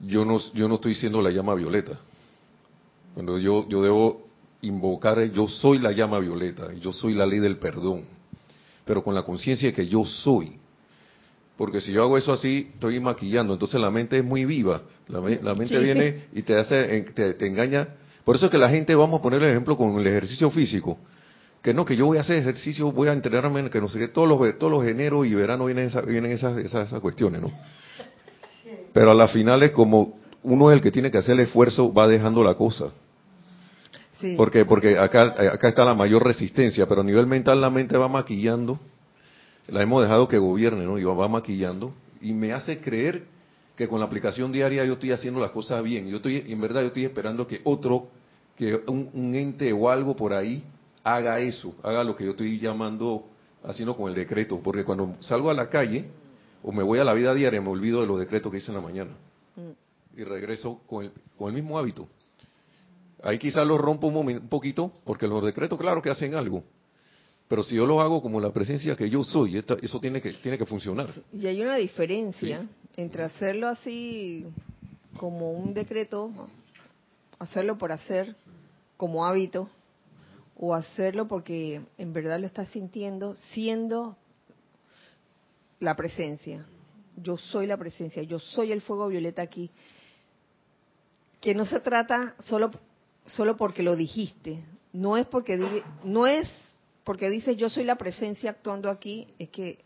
yo no, yo no estoy siendo la llama Violeta. Cuando yo, yo debo invocar yo soy la llama violeta, yo soy la ley del perdón, pero con la conciencia de que yo soy. Porque si yo hago eso así, estoy maquillando, entonces la mente es muy viva, la, mente viene y te hace, te, engaña. Por eso es que la gente, vamos a poner el ejemplo con el ejercicio físico, que no, que yo voy a hacer ejercicio, voy a entrenarme, que no sé qué, todos los, todos los enero y verano vienen, vienen esas, esas, esas cuestiones, ¿no? Pero a la final es como uno es el que tiene que hacer el esfuerzo, va dejando la cosa. Porque, porque acá, acá está la mayor resistencia, pero a nivel mental la mente va maquillando, la hemos dejado que gobierne, ¿no? Y va maquillando, y me hace creer que con la aplicación diaria yo estoy haciendo las cosas bien. Yo estoy, en verdad yo estoy esperando que otro, que un, ente o algo por ahí haga eso, haga lo que yo estoy llamando, haciendo con el decreto. Porque cuando salgo a la calle o me voy a la vida diaria me olvido de los decretos que hice en la mañana. Mm. Y regreso con el, con el mismo hábito. Ahí quizás lo rompo un, poquito, porque los decretos, claro que hacen algo. Pero si yo lo hago como la presencia que yo soy, eso tiene que, tiene que funcionar. Y hay una diferencia entre hacerlo así como un decreto, hacerlo por hacer como hábito, o hacerlo porque en verdad lo estás sintiendo, siendo la presencia. Yo soy la presencia, yo soy el fuego violeta aquí. Que no se trata solo solo porque lo dijiste. No es porque no es porque dices yo soy la presencia actuando aquí, es que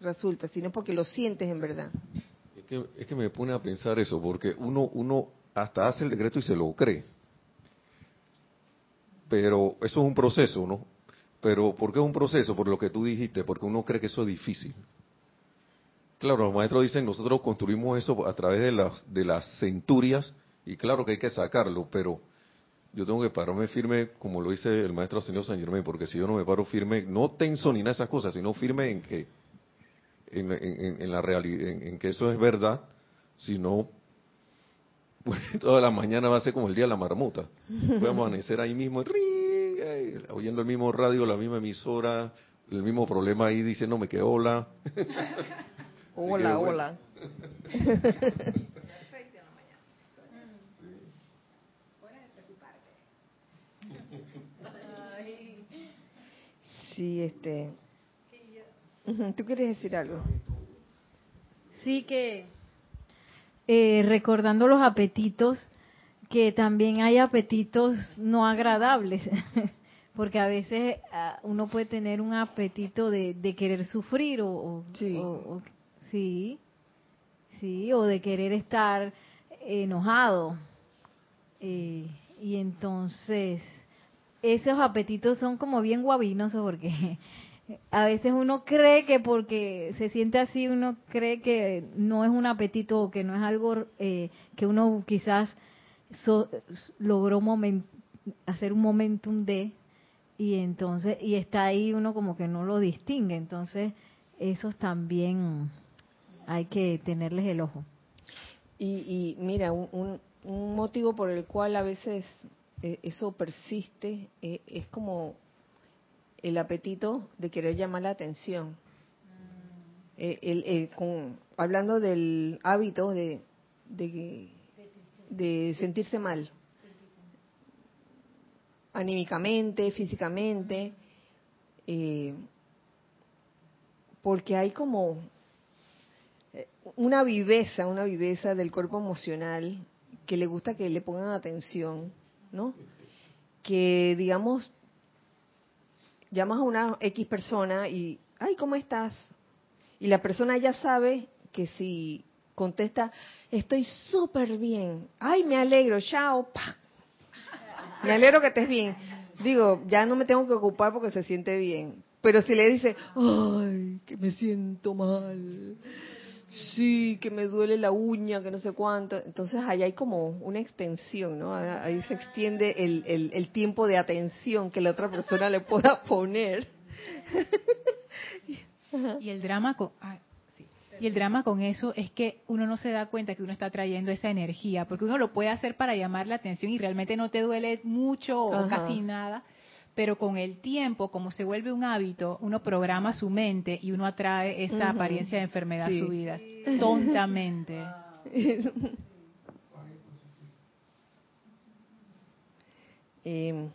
resulta, sino porque lo sientes en verdad. Es que, es que me pone a pensar eso, porque uno, uno hasta hace el decreto y se lo cree. Pero eso es un proceso, ¿no? Pero ¿por qué es un proceso? Por lo que tú dijiste, porque uno cree que eso es difícil. Claro, los maestros dicen, nosotros construimos eso a través de las, de las centurias, y claro que hay que sacarlo, pero yo tengo que pararme firme como lo dice el maestro señor San Germain, porque si yo no me paro firme, no tenso ni nada de esas cosas, sino firme en que en, la realidad, en, que eso es verdad, si no, pues toda la mañana va a ser como el día de la marmota. A amanecer ahí mismo, oyendo el mismo radio, la misma emisora, el mismo problema ahí diciéndome que hola. hola, hola. Sí, este. ¿Tú quieres decir algo? Sí, que eh, recordando los apetitos, que también hay apetitos no agradables, porque a veces ah, uno puede tener un apetito de, querer sufrir o, sí. Sí, sí, o de querer estar enojado. Eh, y entonces esos apetitos son como bien guabinosos porque a veces uno cree que porque se siente así, uno cree que no es un apetito o que no es algo eh, que uno quizás logró hacer un momentum de y entonces y está ahí uno como que no lo distingue entonces esos también hay que tenerles el ojo y, mira un, un motivo por el cual a veces eh, eso persiste, eh, es como el apetito de querer llamar la atención. Mm. Eh, hablando del hábito de, de, sentirse mal, anímicamente, físicamente, porque hay como una viveza, una viveza del cuerpo emocional que le gusta que le pongan atención ¿no? Que, digamos, llamas a una X persona y, ay, ¿cómo estás? Y la persona ya sabe que si contesta, estoy súper bien, ay, me alegro, chao, pa. Me alegro que estés bien. Digo, ya no me tengo que ocupar porque se siente bien. Pero si le dice, ay, que me siento mal, sí, que me duele la uña, que no sé cuánto. Entonces ahí hay como una extensión, ¿no? Ahí se extiende el, el, tiempo de atención que la otra persona le pueda poner. y el drama con... Y el drama con eso es que uno no se da cuenta que uno está trayendo esa energía, porque uno lo puede hacer para llamar la atención y realmente no te duele mucho o casi nada, pero con el tiempo, como se vuelve un hábito, uno programa su mente y uno atrae esa apariencia de enfermedad a su vida, tontamente. Em,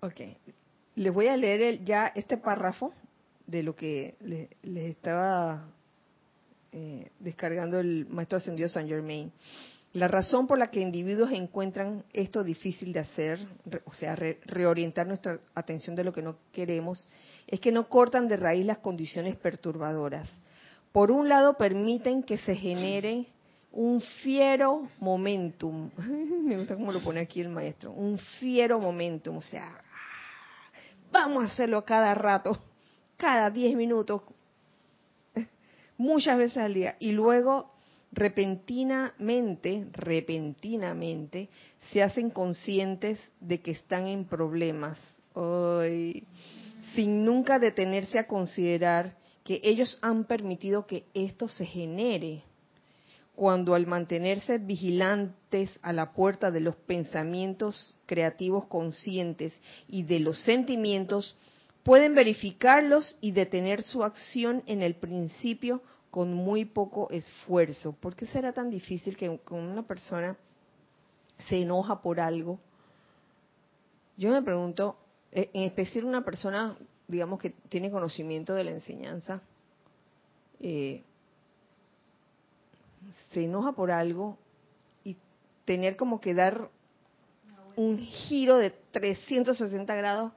ok, les voy a leer ya este párrafo de lo que les estaba eh, descargando el maestro ascendido San Germain. La razón por la que individuos encuentran esto difícil de hacer, o sea, reorientar nuestra atención de lo que no queremos, es que no cortan de raíz las condiciones perturbadoras. Por un lado, permiten que se genere un fiero momentum. Me gusta cómo lo pone aquí el maestro. Un fiero momentum, o sea, vamos a hacerlo cada rato, cada diez minutos, muchas veces al día. Y luego repentinamente, repentinamente, se hacen conscientes de que están en problemas, sin nunca detenerse a considerar que ellos han permitido que esto se genere, cuando al mantenerse vigilantes a la puerta de los pensamientos creativos conscientes y de los sentimientos, pueden verificarlos y detener su acción en el principio con muy poco esfuerzo. ¿Por qué será tan difícil que una persona se enoja por algo? Yo me pregunto, eh, en especial una persona, digamos, que tiene conocimiento de la enseñanza, eh, se enoja por algo y tener como que dar un giro de 360 grados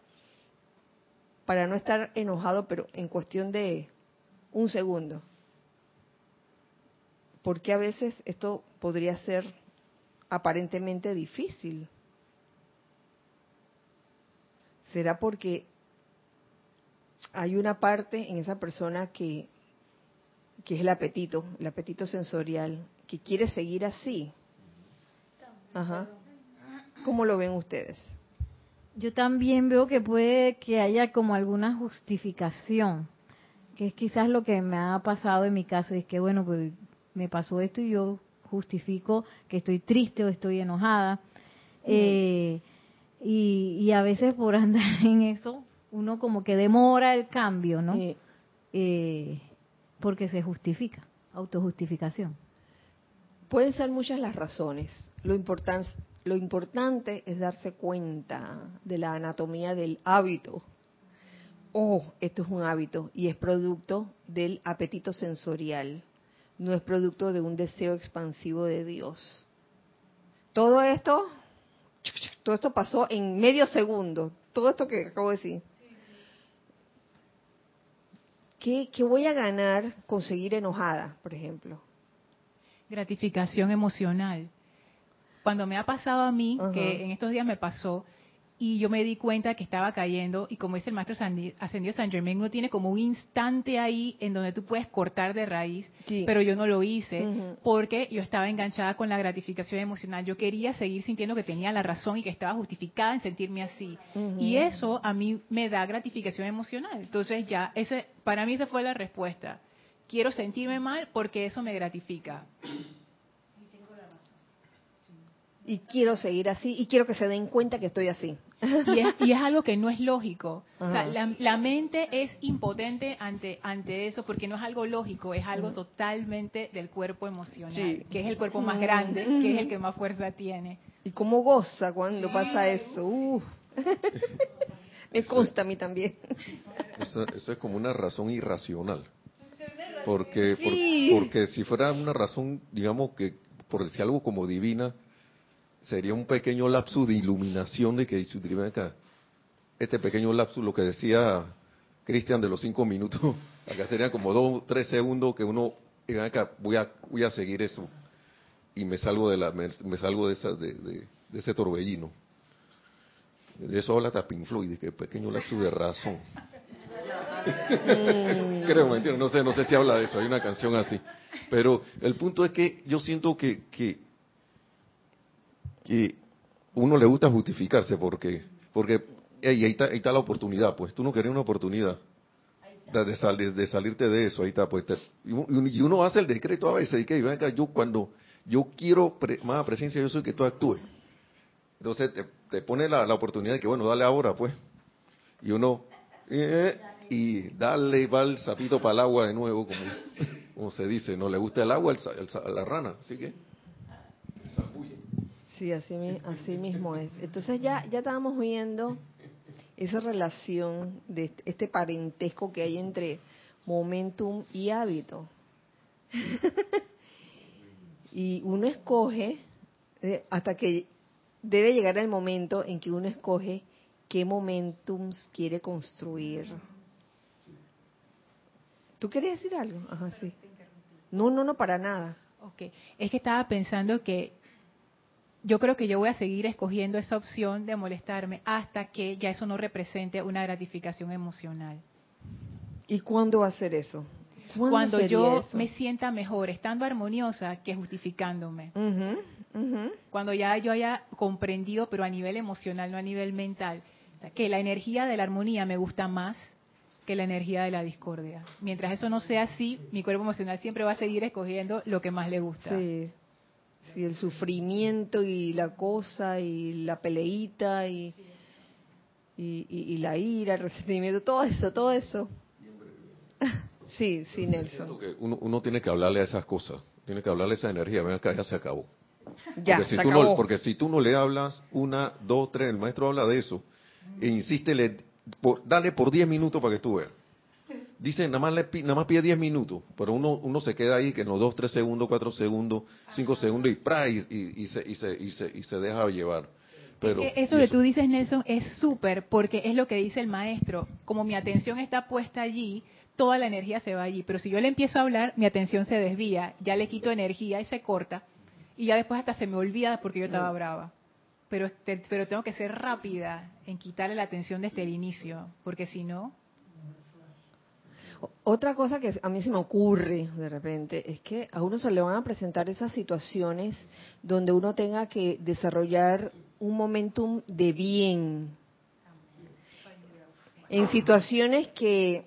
para no estar enojado, pero en cuestión de un segundo porque a veces esto podría ser aparentemente difícil. ¿Será porque hay una parte en esa persona que que es el apetito, el apetito sensorial, que quiere seguir así. Ajá. ¿Cómo lo ven ustedes? Yo también veo que puede que haya como alguna justificación, que es quizás lo que me ha pasado en mi caso, es que bueno, pues me pasó esto y yo justifico que estoy triste o estoy enojada. Eh, y, a veces por andar en eso, uno como que demora el cambio, ¿no? Eh, porque se justifica, autojustificación. Pueden ser muchas las razones. Lo, lo importante es darse cuenta de la anatomía del hábito. Oh, esto es un hábito y es producto del apetito sensorial, no es producto de un deseo expansivo de Dios. Todo esto todo esto pasó en medio segundo. Todo esto que acabo de decir. ¿Qué, voy a ganar conseguir enojada, por ejemplo? Gratificación emocional. Cuando me ha pasado a mí, que en estos días me pasó, y yo me di cuenta que estaba cayendo y como dice el maestro ascendido San Germain, uno tiene como un instante ahí en donde tú puedes cortar de raíz, pero yo no lo hice porque yo estaba enganchada con la gratificación emocional. Yo quería seguir sintiendo que tenía la razón y que estaba justificada en sentirme así. Y eso a mí me da gratificación emocional. Entonces ya, ese para mí esa fue la respuesta. Quiero sentirme mal porque eso me gratifica y quiero seguir así y quiero que se den cuenta que estoy así. Y es, algo que no es lógico. O sea, la, mente es impotente ante, ante eso porque no es algo lógico, es algo totalmente del cuerpo emocional, que es el cuerpo más grande, que es el que más fuerza tiene. ¿Y cómo goza cuando pasa eso? Me consta a mí también. Eso, es como una razón irracional. Porque, porque si fuera una razón, digamos que, por decir algo como divina, sería un pequeño lapsus de iluminación de que acá. Este pequeño lapsus, lo que decía Cristian de los cinco minutos, acá serían como dos, tres segundos que uno, acá, voy a, voy a seguir eso y me salgo de la, me, salgo de, esa, de, ese torbellino. De eso habla Tapin Floyd, que pequeño lapsus de razón. Creo, ¿me entiendes? No sé, no sé si habla de eso, hay una canción así. Pero el punto es que yo siento que, que que uno le gusta justificarse porque, porque ahí, está, ahí está la oportunidad, pues tú no querías una oportunidad de, salir, de salirte de eso, ahí está, pues y uno hace el decreto a veces y que venga, yo cuando yo quiero más presencia, yo soy que tú actúes. Entonces te, pone la, oportunidad de que, bueno, dale ahora, pues. Y uno, eh, y dale, va el sapito para el agua de nuevo, como, como se dice, no le gusta el agua el, la rana, así que Sí, así, así mismo es. Entonces ya, ya estábamos viendo esa relación de este parentesco que hay entre momentum y hábito. y uno escoge, eh, hasta que debe llegar el momento en que uno escoge qué momentums quiere construir. ¿Tú querías decir algo? Ajá, sí. No, no, no, para nada. Ok, es que estaba pensando que yo creo que yo voy a seguir escogiendo esa opción de molestarme hasta que ya eso no represente una gratificación emocional. ¿Y cuándo va a ser eso? Cuando yo me sienta mejor, estando armoniosa que justificándome. Cuando ya yo haya comprendido, pero a nivel emocional, no a nivel mental, que la energía de la armonía me gusta más que la energía de la discordia. Mientras eso no sea así, mi cuerpo emocional siempre va a seguir escogiendo lo que más le gusta. Sí, Sí, el sufrimiento y la cosa y la peleita y, y, la ira, el resentimiento, todo eso, todo eso. Sí, sí, Nelson. uno, tiene que hablarle a esas cosas, tiene que hablarle a esa energía, ven acá, ya se acabó. Ya, porque, si tú No, porque si tú no le hablas una, dos, tres, el maestro habla de eso, e insiste, le, dale por diez minutos para que tú veas. Dice, nada más, le, nada más pide 10 minutos, pero uno, uno se queda ahí que en los 2, 3 segundos, 4 segundos, 5 segundos y, y, y, se, y, se, y, se, y se deja llevar. Pero, eso que tú dices, Nelson, es súper, porque es lo que dice el maestro. Como mi atención está puesta allí, toda la energía se va allí. Pero si yo le empiezo a hablar, mi atención se desvía, ya le quito energía y se corta. Y ya después hasta se me olvida porque yo estaba brava. Pero, pero tengo que ser rápida en quitarle la atención desde el inicio, porque si no, otra cosa que a mí se me ocurre de repente es que a uno se le van a presentar esas situaciones donde uno tenga que desarrollar un momentum de bien. En situaciones que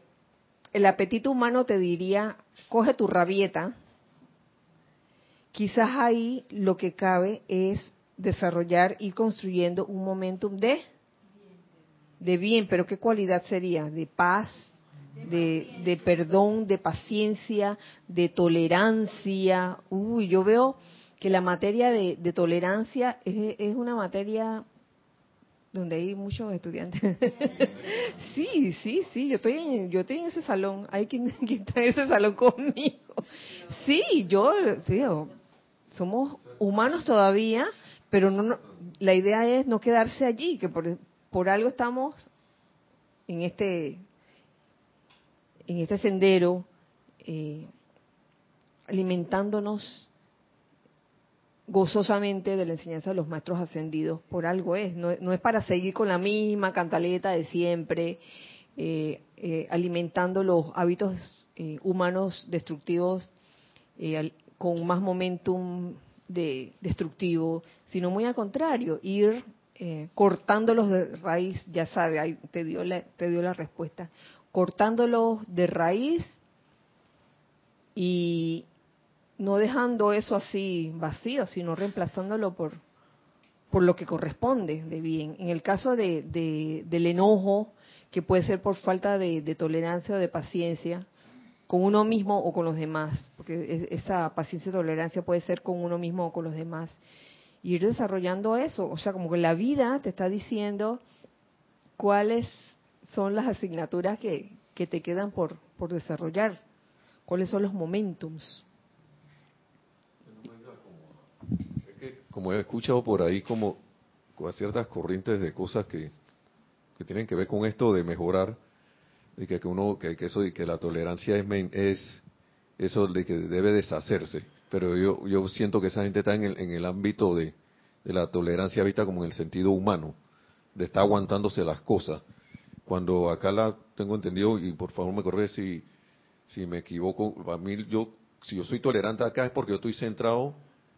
el apetito humano te diría, coge tu rabieta, quizás ahí lo que cabe es desarrollar y construyendo un momentum de de bien, pero ¿qué cualidad sería? De paz, de, perdón, de paciencia, de tolerancia. Uy, yo veo que la materia de, tolerancia es, es, una materia donde hay muchos estudiantes. sí, sí, sí, yo estoy en, yo estoy en ese salón. Hay quien, está en ese salón conmigo. Sí, yo, sí, somos humanos todavía, pero no, la idea es no quedarse allí, que por, por algo estamos en este en este sendero eh, alimentándonos gozosamente de la enseñanza de los maestros ascendidos. Por algo es no, es para seguir con la misma cantaleta de siempre eh, eh, alimentando los hábitos humanos destructivos con más momentum de destructivo sino muy al contrario ir cortándolos de raíz, ya sabe, ahí te dio la, te dio la respuesta, cortándolos de raíz y no dejando eso así vacío, sino reemplazándolo por, por lo que corresponde de bien. En el caso de, del enojo, que puede ser por falta de, tolerancia o de paciencia, con uno mismo o con los demás, porque esa paciencia y tolerancia puede ser con uno mismo o con los demás y ir desarrollando eso. O sea, como que la vida te está diciendo cuáles son las asignaturas que, que te quedan por, desarrollar, cuáles son los momentums. como he escuchado por ahí como, ciertas corrientes de cosas que, que tienen que ver con esto de mejorar y que, que uno que, eso y que la tolerancia es, es eso de que debe deshacerse pero yo, yo siento que esa gente está en el, en el ámbito de, la tolerancia vista como en el sentido humano, de estar aguantándose las cosas. Cuando acá la tengo entendido, y por favor me corre si, si me equivoco, a mí yo, si yo soy tolerante acá es porque yo estoy centrado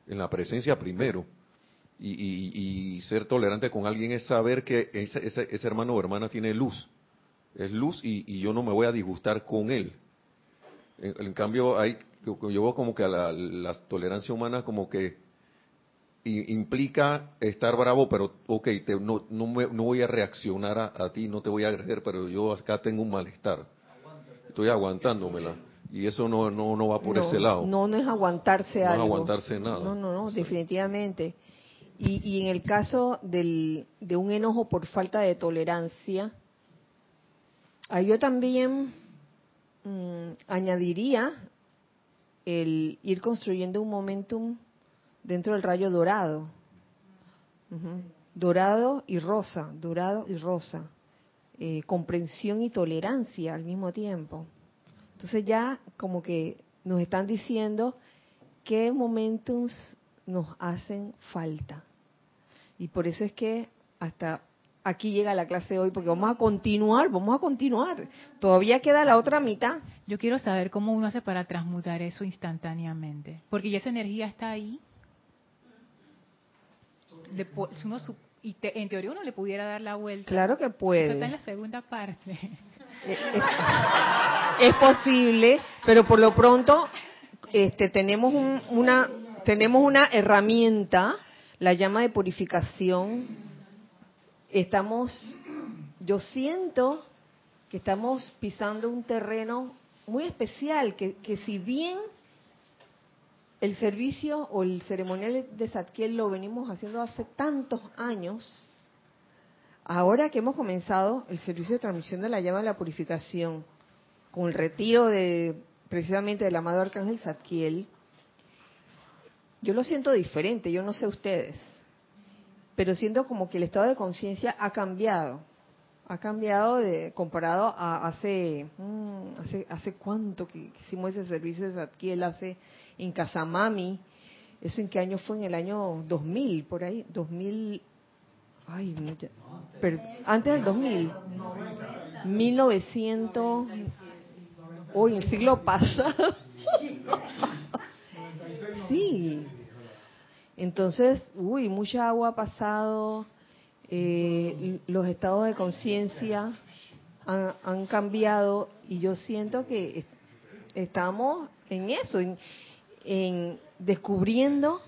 en la presencia primero. Y, y, ser tolerante con alguien es saber que ese, ese, hermano o hermana tiene luz. Es luz y, y yo no me voy a disgustar con él. En, cambio, hay yo veo como que a la, tolerancia humana como que implica estar bravo, pero ok, no, no, no, voy a reaccionar a, ti, no te voy a agredir, pero yo acá tengo un malestar. Estoy aguantándomela. Y eso no, no, no va por ese lado. No, no es aguantarse algo. No es aguantarse nada. No, no, no, definitivamente. Y, y en el caso del, de un enojo por falta de tolerancia, yo también mm, añadiría el ir construyendo un momentum dentro del rayo dorado. Dorado y rosa, dorado y rosa. Eh, comprensión y tolerancia al mismo tiempo. Entonces ya como que nos están diciendo qué momentums nos hacen falta. Y por eso es que hasta aquí llega la clase de hoy, porque vamos a continuar, vamos a continuar. Todavía queda la otra mitad. Yo quiero saber cómo uno hace para transmutar eso instantáneamente, porque ya esa energía está ahí. Y en teoría uno le pudiera dar la vuelta. Claro que puede. Eso está en la segunda parte. Es, posible, pero por lo pronto este, tenemos una tenemos una herramienta, la llama de purificación. Estamos, yo siento que estamos pisando un terreno muy especial, que, que si bien el servicio o el ceremonial de Zadkiel lo venimos haciendo hace tantos años, ahora que hemos comenzado el servicio de transmisión de la llama de la purificación, con el retiro de precisamente del amado Arcángel Zadkiel, yo lo siento diferente, yo no sé ustedes, pero siento como que el estado de conciencia ha cambiado ha cambiado de comparado a hace mm, hace hace cuánto que hicimos ese servicio de Zadkiel hace en Casamami. Eso en qué año fue en el año 2000 por ahí. 2000 ay no, pero, antes del 2000 1900 hoy, en el siglo pasado. sí. Entonces, uy, mucha agua ha pasado, eh, los estados de conciencia han, cambiado y yo siento que estamos en eso, en, en descubriendo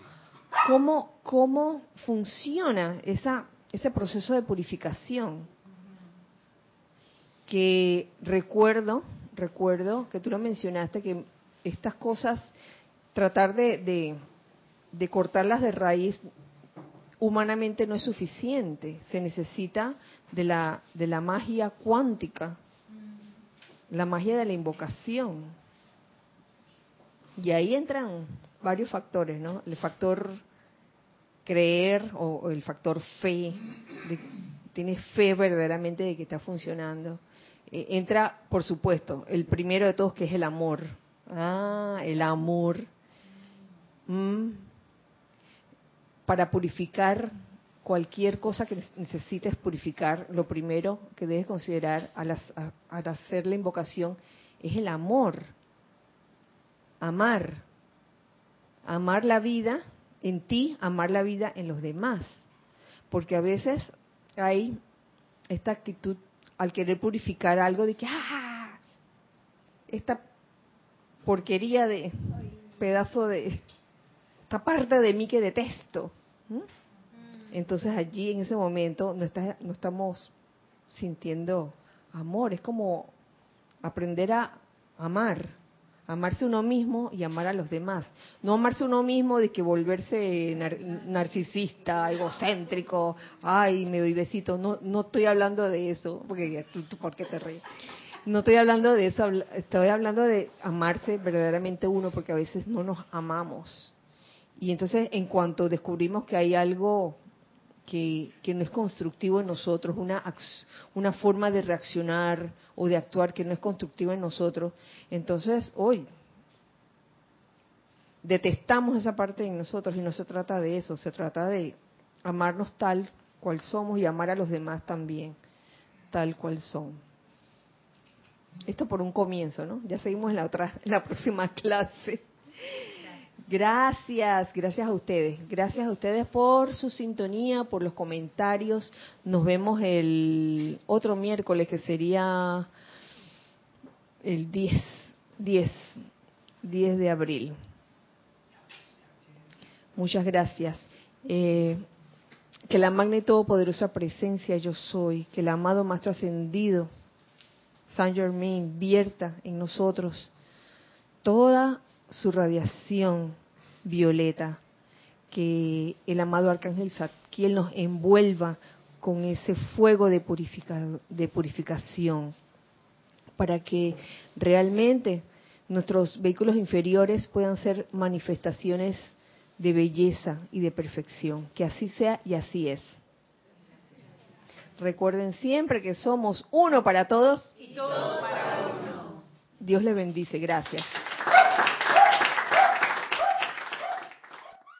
cómo, cómo funciona esa, ese proceso de purificación. Que recuerdo, recuerdo que tú lo mencionaste, que estas cosas, tratar de, de cortarlas de raíz humanamente no es suficiente, se necesita de la, de la magia cuántica, la magia de la invocación. Y ahí entran varios factores, ¿no? El factor creer o, el factor fe, de, tienes fe verdaderamente de que está funcionando. Eh, entra, por supuesto, el primero de todos que es el amor. Ah, el amor. Mm. Para purificar cualquier cosa que necesites purificar, lo primero que debes considerar al, hacer la invocación es el amor. Amar amar la vida en ti, amar la vida en los demás. Porque a veces hay esta actitud al querer purificar algo de que, ¡ah! Esta porquería de pedazo de, esta parte de mí que detesto. Entonces allí en ese momento no, está, no estamos sintiendo amor, es como aprender a amar amarse uno mismo y amar a los demás. No amarse uno mismo de que volverse narcisista, egocéntrico, ay, me doy besito. No, no estoy hablando de eso, porque tú ¿por qué te ríes? No estoy hablando de eso, estoy hablando de amarse verdaderamente uno, porque a veces no nos amamos. Y entonces, en cuanto descubrimos que hay algo que, no es constructivo en nosotros, una, una forma de reaccionar o de actuar que no es constructiva en nosotros, entonces hoy detestamos esa parte de nosotros y no se trata de eso, se trata de amarnos tal cual somos y amar a los demás también tal cual son. Esto por un comienzo, ¿no? Ya seguimos en la otra, en la próxima clase. Gracias, gracias a ustedes. Gracias a ustedes por su sintonía, por los comentarios. Nos vemos el otro miércoles que sería el 10, 10, 10 de abril. Muchas gracias. Eh, que la magna y todopoderosa presencia yo soy, que el amado más trascendido, Saint Germain, vierta en nosotros toda su radiación violeta, que el amado Arcángel Zadkiel nos envuelva con ese fuego de, de purificación, para que realmente nuestros vehículos inferiores puedan ser manifestaciones de belleza y de perfección. Que así sea y así es. Recuerden siempre que somos uno para todos y todos para uno. Dios les bendice. Gracias.